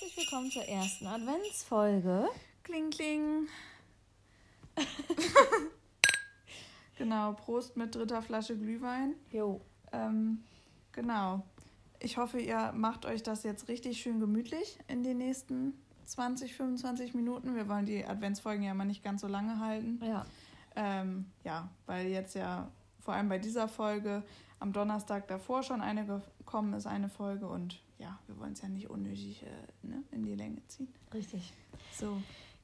herzlich willkommen zur ersten Adventsfolge. Kling, kling. genau, Prost mit dritter Flasche Glühwein. Jo. Ähm, genau. Ich hoffe, ihr macht euch das jetzt richtig schön gemütlich in den nächsten 20, 25 Minuten. Wir wollen die Adventsfolgen ja mal nicht ganz so lange halten. Ja. Ähm, ja, weil jetzt ja vor allem bei dieser Folge am Donnerstag davor schon eine gekommen ist, eine Folge. Und ja, wir wollen es ja nicht unnötig äh, ne, in die Länge ziehen. Richtig. So.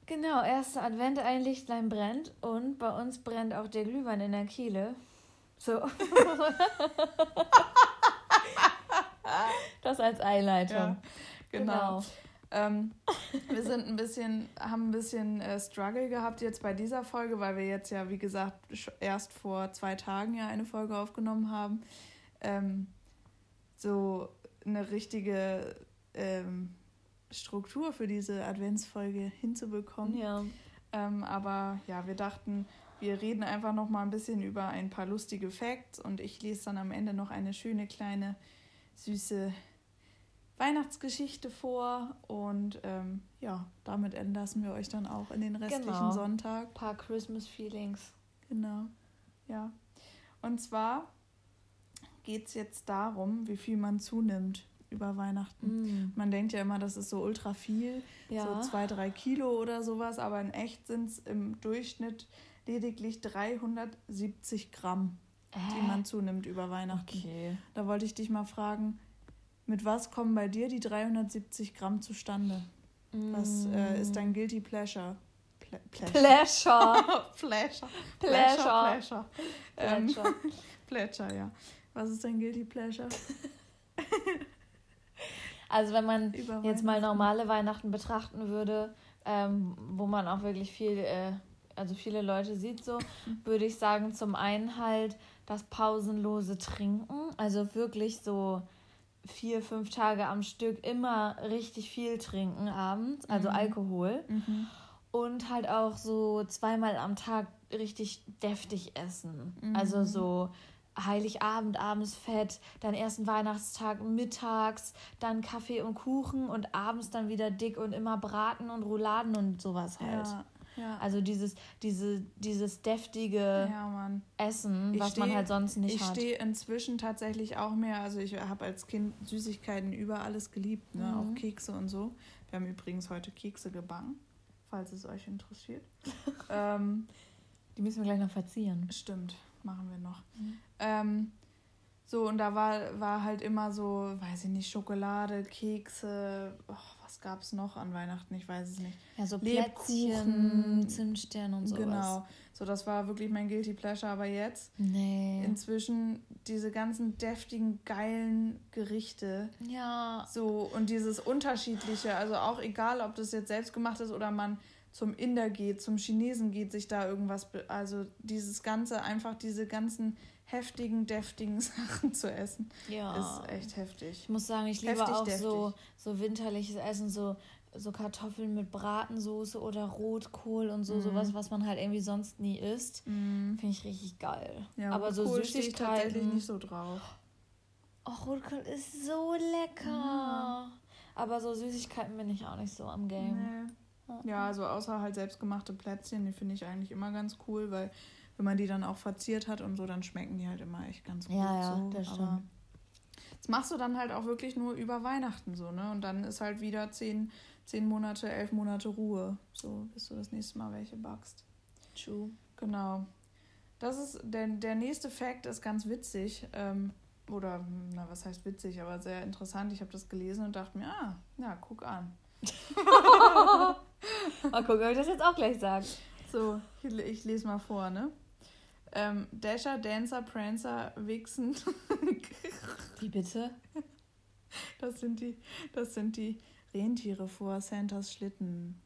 Genau, erster Advent, ein Lichtlein brennt und bei uns brennt auch der Glühwein in der Kiele. So. das als Einleitung. Ja, genau. genau. Ähm, wir sind ein bisschen, haben ein bisschen äh, Struggle gehabt jetzt bei dieser Folge, weil wir jetzt ja, wie gesagt, erst vor zwei Tagen ja eine Folge aufgenommen haben. Ähm, so eine richtige ähm, Struktur für diese Adventsfolge hinzubekommen. Ja. Ähm, aber ja, wir dachten, wir reden einfach noch mal ein bisschen über ein paar lustige Facts und ich lese dann am Ende noch eine schöne kleine süße Weihnachtsgeschichte vor und ähm, ja, damit entlassen wir euch dann auch in den restlichen genau. Sonntag. Ein paar Christmas Feelings. Genau, ja. Und zwar geht es jetzt darum, wie viel man zunimmt über Weihnachten. Mm. Man denkt ja immer, das ist so ultra viel, ja. so zwei, drei Kilo oder sowas, aber in echt sind es im Durchschnitt lediglich 370 Gramm, äh? die man zunimmt über Weihnachten. Okay. Da wollte ich dich mal fragen, mit was kommen bei dir die 370 Gramm zustande? Mm. Was äh, ist dein Guilty Pleasure? Ple Pleasure. Pleasure. Pleasure. Pleasure. Pleasure. Ähm, Pleasure, ja. Was ist dein Guilty Pleasure? also wenn man jetzt mal normale Weihnachten betrachten würde, ähm, wo man auch wirklich viel, äh, also viele Leute sieht so, würde ich sagen, zum einen halt das pausenlose Trinken, also wirklich so vier, fünf Tage am Stück immer richtig viel trinken abends, also mhm. Alkohol. Mhm. Und halt auch so zweimal am Tag richtig deftig essen. Mhm. Also so Heiligabend abends Fett, dann ersten Weihnachtstag mittags, dann Kaffee und Kuchen und abends dann wieder dick und immer Braten und Rouladen und sowas halt. Ja. Ja. Also dieses, diese, dieses deftige ja, Essen, ich was steh, man halt sonst nicht ich hat. Ich stehe inzwischen tatsächlich auch mehr, also ich habe als Kind Süßigkeiten über alles geliebt, ne? Mhm. auch Kekse und so. Wir haben übrigens heute Kekse gebacken, falls es euch interessiert. ähm, Die müssen wir gleich noch verzieren. Stimmt, machen wir noch. Mhm. Ähm, so, und da war, war halt immer so, weiß ich nicht, Schokolade, Kekse, oh, was gab es noch an Weihnachten? Ich weiß es nicht. Ja, so Lebkuchen, Zimtstern und sowas. Genau. So, das war wirklich mein Guilty Pleasure. Aber jetzt, nee. inzwischen, diese ganzen deftigen, geilen Gerichte. Ja. So, und dieses Unterschiedliche. Also auch egal, ob das jetzt selbst gemacht ist oder man zum Inder geht, zum Chinesen geht, sich da irgendwas. Also dieses Ganze, einfach diese ganzen heftigen, deftigen Sachen zu essen. Ja. Ist echt heftig. Ich muss sagen, ich liebe heftig, auch deftig. so, so winterliches Essen, so, so Kartoffeln mit Bratensoße oder Rotkohl und so, mm. sowas, was man halt irgendwie sonst nie isst. Mm. Finde ich richtig geil. Ja, Aber so Süßigkeiten. Stehe ich tatsächlich nicht so drauf. Oh, Rotkohl ist so lecker. Ja. Aber so Süßigkeiten bin ich auch nicht so am Game. Nee. Ja, also außer halt selbstgemachte Plätzchen, die finde ich eigentlich immer ganz cool, weil wenn man die dann auch verziert hat und so, dann schmecken die halt immer echt ganz gut. Ja, ja, so. das stimmt. das machst du dann halt auch wirklich nur über Weihnachten so, ne? Und dann ist halt wieder zehn, zehn Monate, elf Monate Ruhe. So, bis du das nächste Mal welche backst. True. Genau. Das ist, der, der nächste Fact ist ganz witzig. Ähm, oder, na, was heißt witzig, aber sehr interessant. Ich habe das gelesen und dachte mir, ah, ja, guck an. mal gucken, ob ich das jetzt auch gleich sage. So, ich, ich lese mal vor, ne? Ähm, Dasher, Dancer, Prancer, Vixen. Wie bitte? Das sind die, das sind die Rentiere vor Santas Schlitten.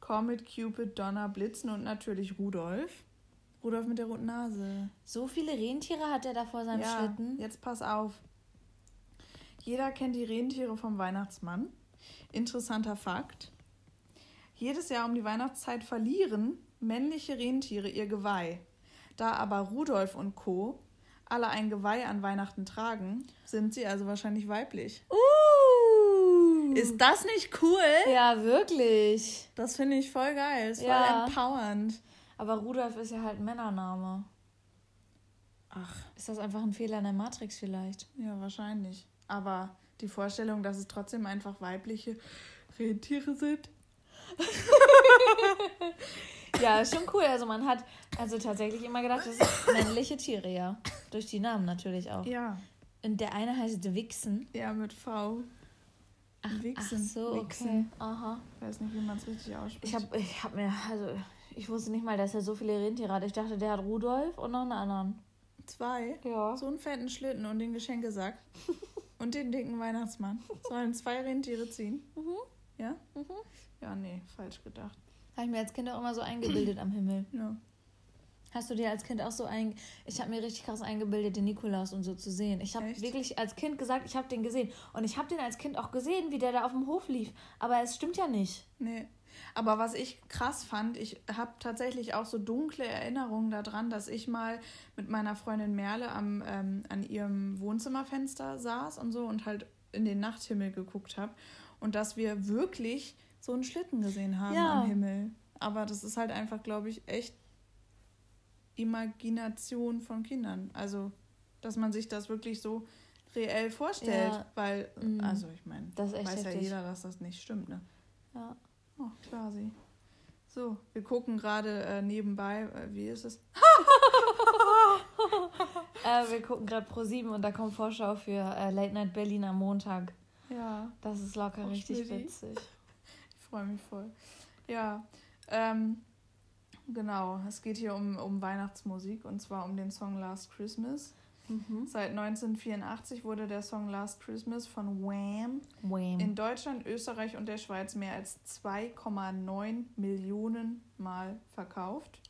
Comet, Cupid, Donner, Blitzen und natürlich Rudolf. Rudolf mit der roten Nase. So viele Rentiere hat er da vor seinem ja, Schlitten? Jetzt pass auf. Jeder kennt die Rentiere vom Weihnachtsmann. Interessanter Fakt. Jedes Jahr um die Weihnachtszeit verlieren männliche Rentiere ihr Geweih. Da aber Rudolf und Co. alle ein Geweih an Weihnachten tragen, sind sie also wahrscheinlich weiblich. Uh! Ist das nicht cool? Ja, wirklich. Das finde ich voll geil. Ist ja. voll empowernd. Aber Rudolf ist ja halt ein Männername. Ach. Ist das einfach ein Fehler in der Matrix vielleicht? Ja, wahrscheinlich. Aber die Vorstellung, dass es trotzdem einfach weibliche Rentiere sind. ja, ist schon cool. Also man hat also tatsächlich immer gedacht, das sind männliche Tiere, ja. Durch die Namen natürlich auch. Ja. Und der eine heißt Wixen. Ja, mit V. Ach, Wixen. ach so, Wixen. okay. Aha. Ich weiß nicht, wie man es richtig ausspricht. Ich habe ich hab mir, also ich wusste nicht mal, dass er so viele Rentiere hat. Ich dachte, der hat Rudolf und noch einen anderen. Zwei? Ja. So einen fetten Schlitten und den Geschenkesack. und den dicken Weihnachtsmann. Sollen zwei Rentiere ziehen? Mhm. Ja? Mhm. Ja, nee, falsch gedacht. Habe ich mir als Kind auch immer so eingebildet am Himmel. Ja. Hast du dir als Kind auch so ein. Ich habe mir richtig krass eingebildet, den Nikolaus und so zu sehen. Ich habe wirklich als Kind gesagt, ich habe den gesehen. Und ich habe den als Kind auch gesehen, wie der da auf dem Hof lief. Aber es stimmt ja nicht. Nee. Aber was ich krass fand, ich habe tatsächlich auch so dunkle Erinnerungen daran, dass ich mal mit meiner Freundin Merle am, ähm, an ihrem Wohnzimmerfenster saß und so und halt in den Nachthimmel geguckt habe. Und dass wir wirklich so einen Schlitten gesehen haben ja. am Himmel. Aber das ist halt einfach, glaube ich, echt Imagination von Kindern. Also, dass man sich das wirklich so reell vorstellt, ja. weil, mhm. also ich meine, weiß heftig. ja jeder, dass das nicht stimmt, ne? Ja. Oh, quasi. So, wir gucken gerade äh, nebenbei, äh, wie ist es? äh, wir gucken gerade Pro 7 und da kommt Vorschau für äh, Late Night Berlin am Montag. Ja. Das ist locker oh, richtig witzig. Ich freue mich voll. Ja. Ähm, genau, es geht hier um, um Weihnachtsmusik und zwar um den Song Last Christmas. Mhm. Seit 1984 wurde der Song Last Christmas von Wham, Wham, in Deutschland, Österreich und der Schweiz mehr als 2,9 Millionen Mal verkauft.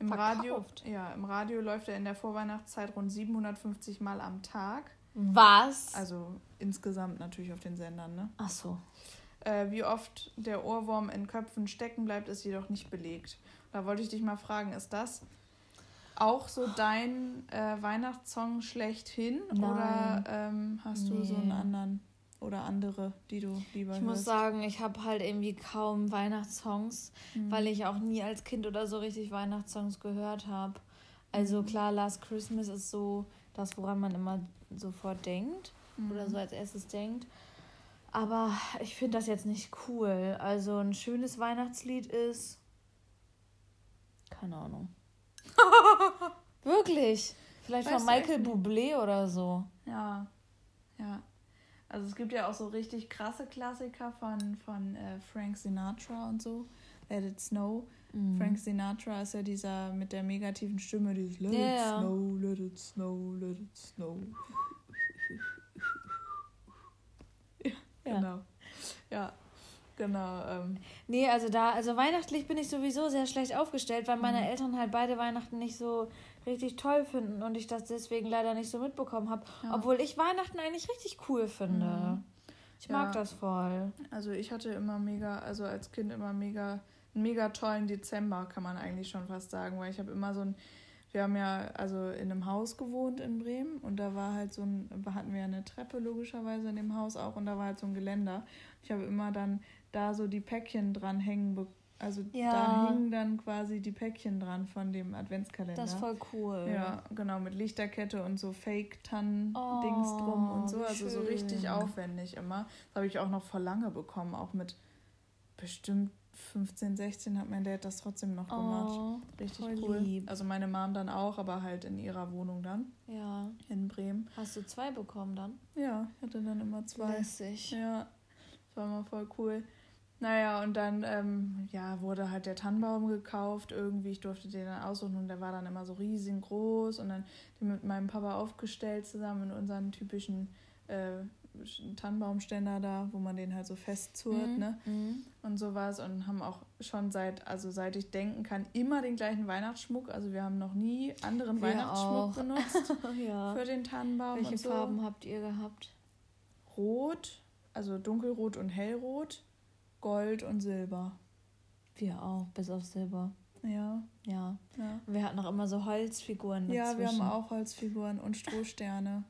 Im verkauft? Radio, ja, im Radio läuft er in der Vorweihnachtszeit rund 750 Mal am Tag. Was? Also insgesamt natürlich auf den Sendern, ne? Ach so. Äh, wie oft der Ohrwurm in Köpfen stecken bleibt, ist jedoch nicht belegt. Da wollte ich dich mal fragen, ist das auch so dein äh, Weihnachtssong schlechthin? Nein. Oder ähm, hast du nee. so einen anderen oder andere, die du lieber Ich hörst? muss sagen, ich habe halt irgendwie kaum Weihnachtssongs, mhm. weil ich auch nie als Kind oder so richtig Weihnachtssongs gehört habe. Also mhm. klar, Last Christmas ist so das, woran man immer sofort denkt mhm. oder so als erstes denkt. Aber ich finde das jetzt nicht cool. Also ein schönes Weihnachtslied ist. Keine Ahnung. Wirklich. Vielleicht weißt von Michael Bublé oder so. Ja. Ja. Also es gibt ja auch so richtig krasse Klassiker von, von äh, Frank Sinatra und so. Let It Snow. Mhm. Frank Sinatra ist ja dieser mit der negativen Stimme, dieses Let yeah. It Snow, Let It Snow, Let It Snow. ja, ja. genau. Ja, Genau. Ähm. Nee, also da, also weihnachtlich bin ich sowieso sehr schlecht aufgestellt, weil meine mhm. Eltern halt beide Weihnachten nicht so richtig toll finden und ich das deswegen leider nicht so mitbekommen habe. Ja. Obwohl ich Weihnachten eigentlich richtig cool finde. Mhm. Ich ja. mag das voll. Also ich hatte immer mega, also als Kind immer mega, einen mega tollen Dezember, kann man eigentlich schon fast sagen, weil ich habe immer so ein wir haben ja also in einem Haus gewohnt in Bremen und da war halt so ein, hatten wir eine Treppe logischerweise in dem Haus auch und da war halt so ein Geländer. Ich habe immer dann da so die Päckchen dran hängen. Also ja. da hingen dann quasi die Päckchen dran von dem Adventskalender. Das ist voll cool. Ja, genau, mit Lichterkette und so Fake-Tannen-Dings oh, drum und so. Also schön. so richtig aufwendig immer. Das habe ich auch noch vor lange bekommen, auch mit bestimmt 15, 16 hat mein Dad das trotzdem noch gemacht. Oh, Richtig cool. Lieb. Also meine Mom dann auch, aber halt in ihrer Wohnung dann. Ja. In Bremen. Hast du zwei bekommen dann? Ja, ich hatte dann immer zwei. Lässig. Ja. Das war immer voll cool. Naja, und dann ähm, ja, wurde halt der Tannenbaum gekauft. Irgendwie, ich durfte den dann aussuchen und der war dann immer so riesengroß und dann den mit meinem Papa aufgestellt zusammen in unseren typischen äh, Tannenbaumständer da, wo man den halt so festzurrt, mhm. ne? Mhm. Und sowas. Und haben auch schon seit, also seit ich denken kann, immer den gleichen Weihnachtsschmuck. Also wir haben noch nie anderen wir Weihnachtsschmuck auch. benutzt ja. für den Tannenbaum. Welche so. Farben habt ihr gehabt? Rot, also dunkelrot und hellrot. Gold und Silber. Wir auch, bis auf Silber. Ja. Ja. ja. Wir hatten auch immer so Holzfiguren dazwischen. Ja, wir haben auch Holzfiguren und Strohsterne.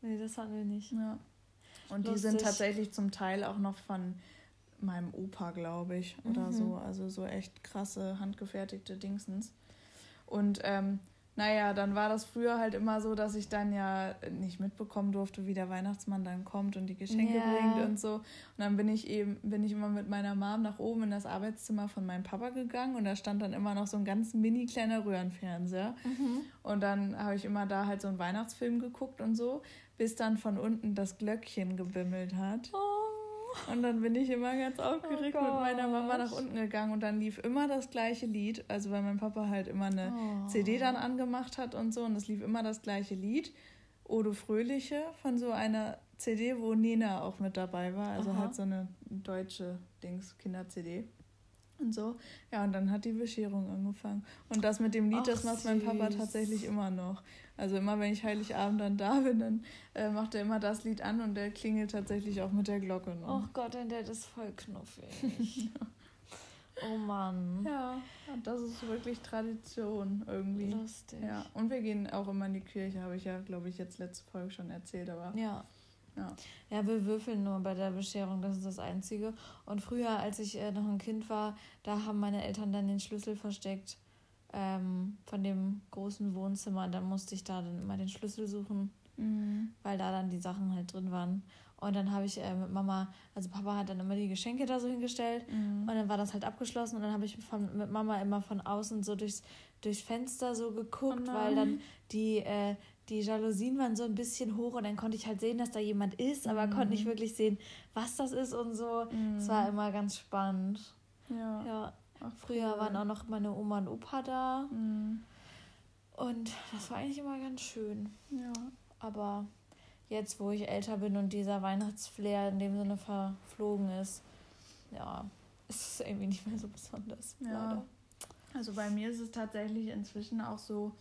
nee, das hatten wir nicht. Ja. Und Lustig. die sind tatsächlich zum Teil auch noch von meinem Opa, glaube ich, oder mhm. so. Also so echt krasse, handgefertigte Dingsens. Und ähm, naja, dann war das früher halt immer so, dass ich dann ja nicht mitbekommen durfte, wie der Weihnachtsmann dann kommt und die Geschenke yeah. bringt und so. Und dann bin ich eben, bin ich immer mit meiner Mom nach oben in das Arbeitszimmer von meinem Papa gegangen und da stand dann immer noch so ein ganz mini kleiner Röhrenfernseher. Mhm. Und dann habe ich immer da halt so einen Weihnachtsfilm geguckt und so, bis dann von unten das Glöckchen gebimmelt hat. Oh. Und dann bin ich immer ganz aufgeregt oh mit meiner Mama nach unten gegangen und dann lief immer das gleiche Lied. Also weil mein Papa halt immer eine oh. CD dann angemacht hat und so und es lief immer das gleiche Lied. Odo Fröhliche von so einer CD, wo Nena auch mit dabei war. Also Aha. halt so eine deutsche Dings, Kinder-CD und so. Ja, und dann hat die Bescherung angefangen. Und das mit dem Lied, Ach, das macht süß. mein Papa tatsächlich immer noch. Also immer, wenn ich Heiligabend dann da bin, dann äh, macht er immer das Lied an und der klingelt tatsächlich auch mit der Glocke noch. Oh Gott, dein Dad ist voll knuffig. Oh Mann. Ja, das ist wirklich Tradition irgendwie. Lustig. Ja, und wir gehen auch immer in die Kirche, habe ich ja, glaube ich, jetzt letzte Folge schon erzählt, aber. Ja. Ja. ja, wir würfeln nur bei der Bescherung, das ist das Einzige. Und früher, als ich äh, noch ein Kind war, da haben meine Eltern dann den Schlüssel versteckt ähm, von dem großen Wohnzimmer. Dann musste ich da dann immer den Schlüssel suchen, mhm. weil da dann die Sachen halt drin waren. Und dann habe ich äh, mit Mama, also Papa hat dann immer die Geschenke da so hingestellt mhm. und dann war das halt abgeschlossen und dann habe ich von, mit Mama immer von außen so durchs, durchs Fenster so geguckt, oh weil dann die, äh, die Jalousien waren so ein bisschen hoch und dann konnte ich halt sehen, dass da jemand ist, aber mhm. konnte nicht wirklich sehen, was das ist und so. Es mhm. war immer ganz spannend. Ja. ja. Ach, Früher cool. waren auch noch meine Oma und Opa da. Mhm. Und das war eigentlich immer ganz schön. Ja. Aber jetzt, wo ich älter bin und dieser Weihnachtsflair in dem Sinne verflogen ist, ja, ist es irgendwie nicht mehr so besonders. Ja. Leider. Also bei mir ist es tatsächlich inzwischen auch so,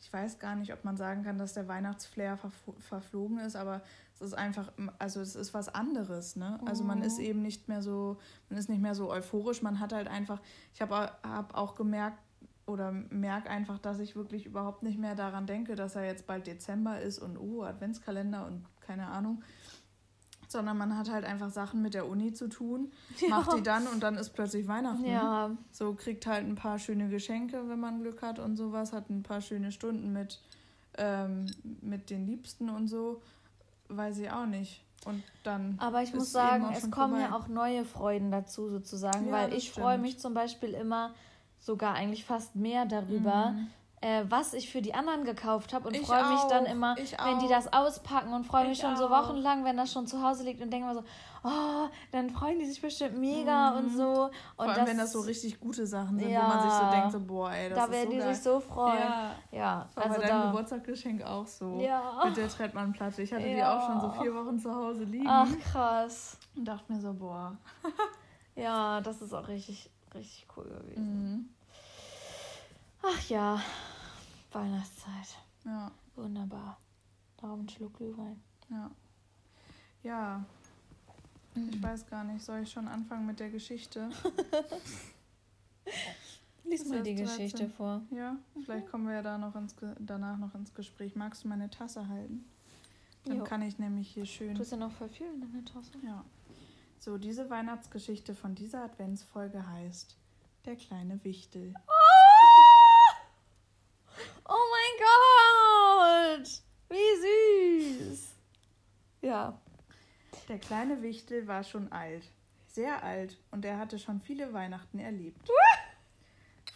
ich weiß gar nicht, ob man sagen kann, dass der Weihnachtsflair verflogen ist, aber es ist einfach, also es ist was anderes, ne? Also man ist oh. eben nicht mehr so, man ist nicht mehr so euphorisch, man hat halt einfach, ich habe hab auch gemerkt oder merke einfach, dass ich wirklich überhaupt nicht mehr daran denke, dass er jetzt bald Dezember ist und oh, Adventskalender und keine Ahnung, sondern man hat halt einfach Sachen mit der Uni zu tun, ja. macht die dann und dann ist plötzlich Weihnachten. Ja. So kriegt halt ein paar schöne Geschenke, wenn man Glück hat und sowas, hat ein paar schöne Stunden mit, ähm, mit den Liebsten und so, weiß ich auch nicht. Und dann. Aber ich muss sagen, es kommen vorbei. ja auch neue Freuden dazu sozusagen, ja, weil ich freue mich zum Beispiel immer sogar eigentlich fast mehr darüber, mhm äh, was ich für die anderen gekauft habe und freue mich dann immer, wenn die das auspacken und freue mich schon auch. so wochenlang, wenn das schon zu Hause liegt und denke mir so, oh, dann freuen die sich bestimmt mega mhm. und so. Und Vor allem, das, wenn das so richtig gute Sachen sind, ja, wo man sich so denkt, so, boah, ey, das da ist werden so die geil. sich so freuen. Ja, ja das war also bei deinem Geburtstagsgeschenk auch so. Ja. Mit der Trettmann-Platte. Ich hatte ja. die auch schon so vier Wochen zu Hause liegen. Ach, krass. Und dachte mir so, boah. ja, das ist auch richtig, richtig cool gewesen. Mhm. Ach ja, Weihnachtszeit. Ja. Wunderbar. Darum ein Schluck Glühwein. Ja. Ja. Mhm. Ich weiß gar nicht, soll ich schon anfangen mit der Geschichte? Lies mal die Geschichte 13. vor. Ja, vielleicht mhm. kommen wir ja da noch ins danach noch ins Gespräch. Magst du meine Tasse halten? Dann jo. kann ich nämlich hier schön. Du hast ja noch voll viel in deiner Tasse. Ja. So, diese Weihnachtsgeschichte von dieser Adventsfolge heißt Der kleine Wichtel. Oh! Oh mein Gott! Wie süß! Ja. Der kleine Wichtel war schon alt. Sehr alt. Und er hatte schon viele Weihnachten erlebt.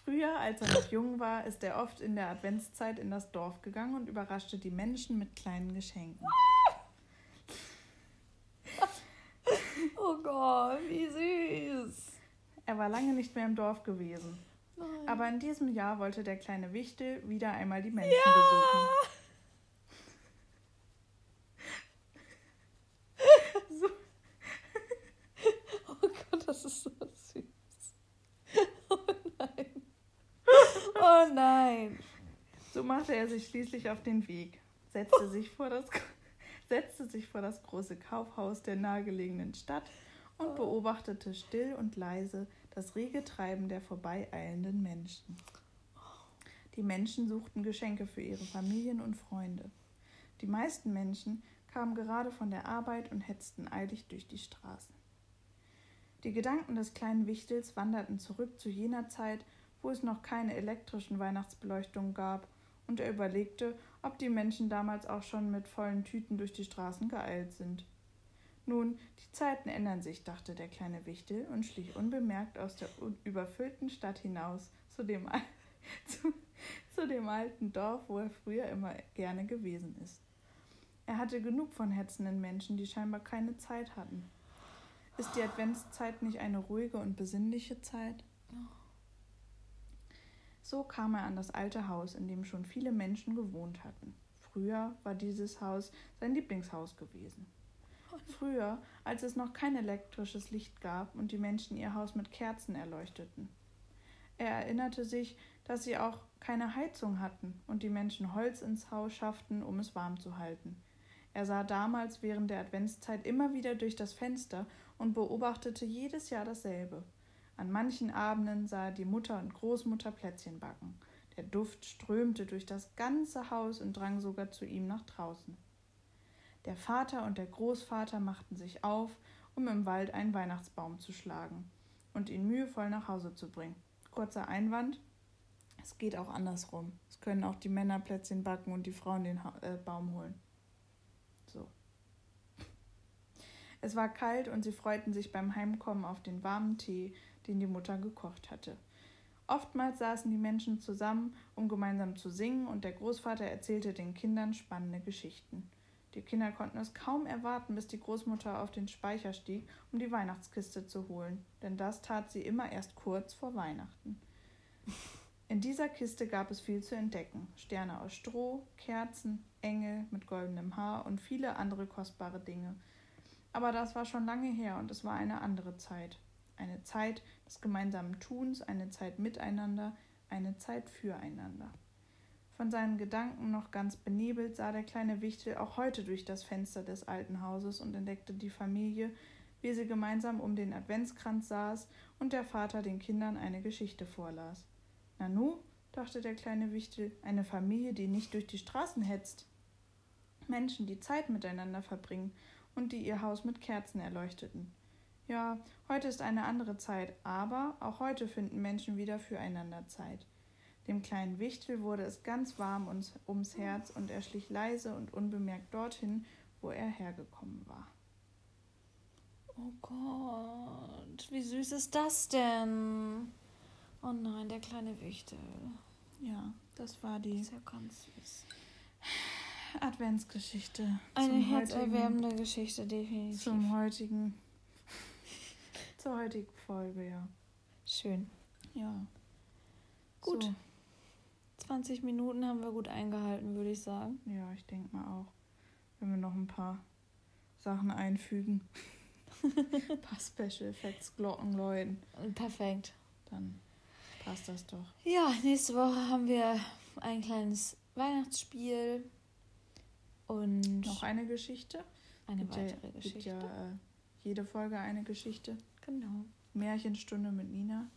Früher, als er noch jung war, ist er oft in der Adventszeit in das Dorf gegangen und überraschte die Menschen mit kleinen Geschenken. Oh Gott, wie süß. Er war lange nicht mehr im Dorf gewesen. Aber in diesem Jahr wollte der kleine Wichtel wieder einmal die Menschen ja. besuchen. so. Oh Gott, das ist so süß. Oh nein. Oh nein. So machte er sich schließlich auf den Weg, setzte sich vor das, setzte sich vor das große Kaufhaus der nahegelegenen Stadt und oh. beobachtete still und leise das rege Treiben der vorbeieilenden Menschen. Die Menschen suchten Geschenke für ihre Familien und Freunde. Die meisten Menschen kamen gerade von der Arbeit und hetzten eilig durch die Straßen. Die Gedanken des kleinen Wichtels wanderten zurück zu jener Zeit, wo es noch keine elektrischen Weihnachtsbeleuchtungen gab, und er überlegte, ob die Menschen damals auch schon mit vollen Tüten durch die Straßen geeilt sind. Nun, die Zeiten ändern sich, dachte der kleine Wichtel und schlich unbemerkt aus der überfüllten Stadt hinaus zu dem, zu, zu dem alten Dorf, wo er früher immer gerne gewesen ist. Er hatte genug von hetzenden Menschen, die scheinbar keine Zeit hatten. Ist die Adventszeit nicht eine ruhige und besinnliche Zeit? So kam er an das alte Haus, in dem schon viele Menschen gewohnt hatten. Früher war dieses Haus sein Lieblingshaus gewesen. Früher, als es noch kein elektrisches Licht gab und die Menschen ihr Haus mit Kerzen erleuchteten. Er erinnerte sich, dass sie auch keine Heizung hatten und die Menschen Holz ins Haus schafften, um es warm zu halten. Er sah damals während der Adventszeit immer wieder durch das Fenster und beobachtete jedes Jahr dasselbe. An manchen Abenden sah er die Mutter und Großmutter Plätzchen backen. Der Duft strömte durch das ganze Haus und drang sogar zu ihm nach draußen. Der Vater und der Großvater machten sich auf, um im Wald einen Weihnachtsbaum zu schlagen und ihn mühevoll nach Hause zu bringen. Kurzer Einwand: Es geht auch andersrum. Es können auch die Männer Plätzchen backen und die Frauen den ha äh, Baum holen. So. Es war kalt und sie freuten sich beim Heimkommen auf den warmen Tee, den die Mutter gekocht hatte. Oftmals saßen die Menschen zusammen, um gemeinsam zu singen, und der Großvater erzählte den Kindern spannende Geschichten. Die Kinder konnten es kaum erwarten, bis die Großmutter auf den Speicher stieg, um die Weihnachtskiste zu holen, denn das tat sie immer erst kurz vor Weihnachten. In dieser Kiste gab es viel zu entdecken: Sterne aus Stroh, Kerzen, Engel mit goldenem Haar und viele andere kostbare Dinge. Aber das war schon lange her und es war eine andere Zeit. Eine Zeit des gemeinsamen Tuns, eine Zeit miteinander, eine Zeit füreinander. Von seinen Gedanken noch ganz benebelt sah der kleine Wichtel auch heute durch das Fenster des alten Hauses und entdeckte die Familie, wie sie gemeinsam um den Adventskranz saß und der Vater den Kindern eine Geschichte vorlas. Nanu, dachte der kleine Wichtel, eine Familie, die nicht durch die Straßen hetzt. Menschen, die Zeit miteinander verbringen und die ihr Haus mit Kerzen erleuchteten. Ja, heute ist eine andere Zeit, aber auch heute finden Menschen wieder füreinander Zeit. Dem kleinen Wichtel wurde es ganz warm ums Herz und er schlich leise und unbemerkt dorthin, wo er hergekommen war. Oh Gott, wie süß ist das denn? Oh nein, der kleine Wichtel. Ja, das war die. Das ist ja ganz süß. Adventsgeschichte. Eine herzerwärmende Geschichte, definitiv. Zum heutigen. zur heutigen Folge, ja. Schön. Ja. Gut. So. 20 Minuten haben wir gut eingehalten, würde ich sagen. Ja, ich denke mal auch. Wenn wir noch ein paar Sachen einfügen. ein paar Special Effects, Glocken läuten. Perfekt. Dann passt das doch. Ja, nächste Woche haben wir ein kleines Weihnachtsspiel und noch eine Geschichte. Eine gibt weitere ja, Geschichte. Gibt ja äh, jede Folge eine Geschichte. Genau. Märchenstunde mit Nina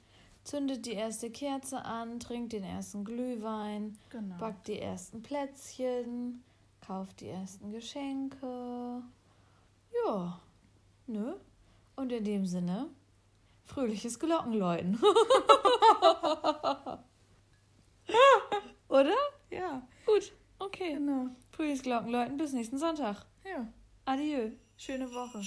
zündet die erste Kerze an, trinkt den ersten Glühwein, genau. backt die ersten Plätzchen, kauft die ersten Geschenke. Ja, ne? Und in dem Sinne, fröhliches Glockenläuten. Oder? Ja. Gut, okay. Genau. Fröhliches Glockenläuten bis nächsten Sonntag. Ja. Adieu. Schöne Woche.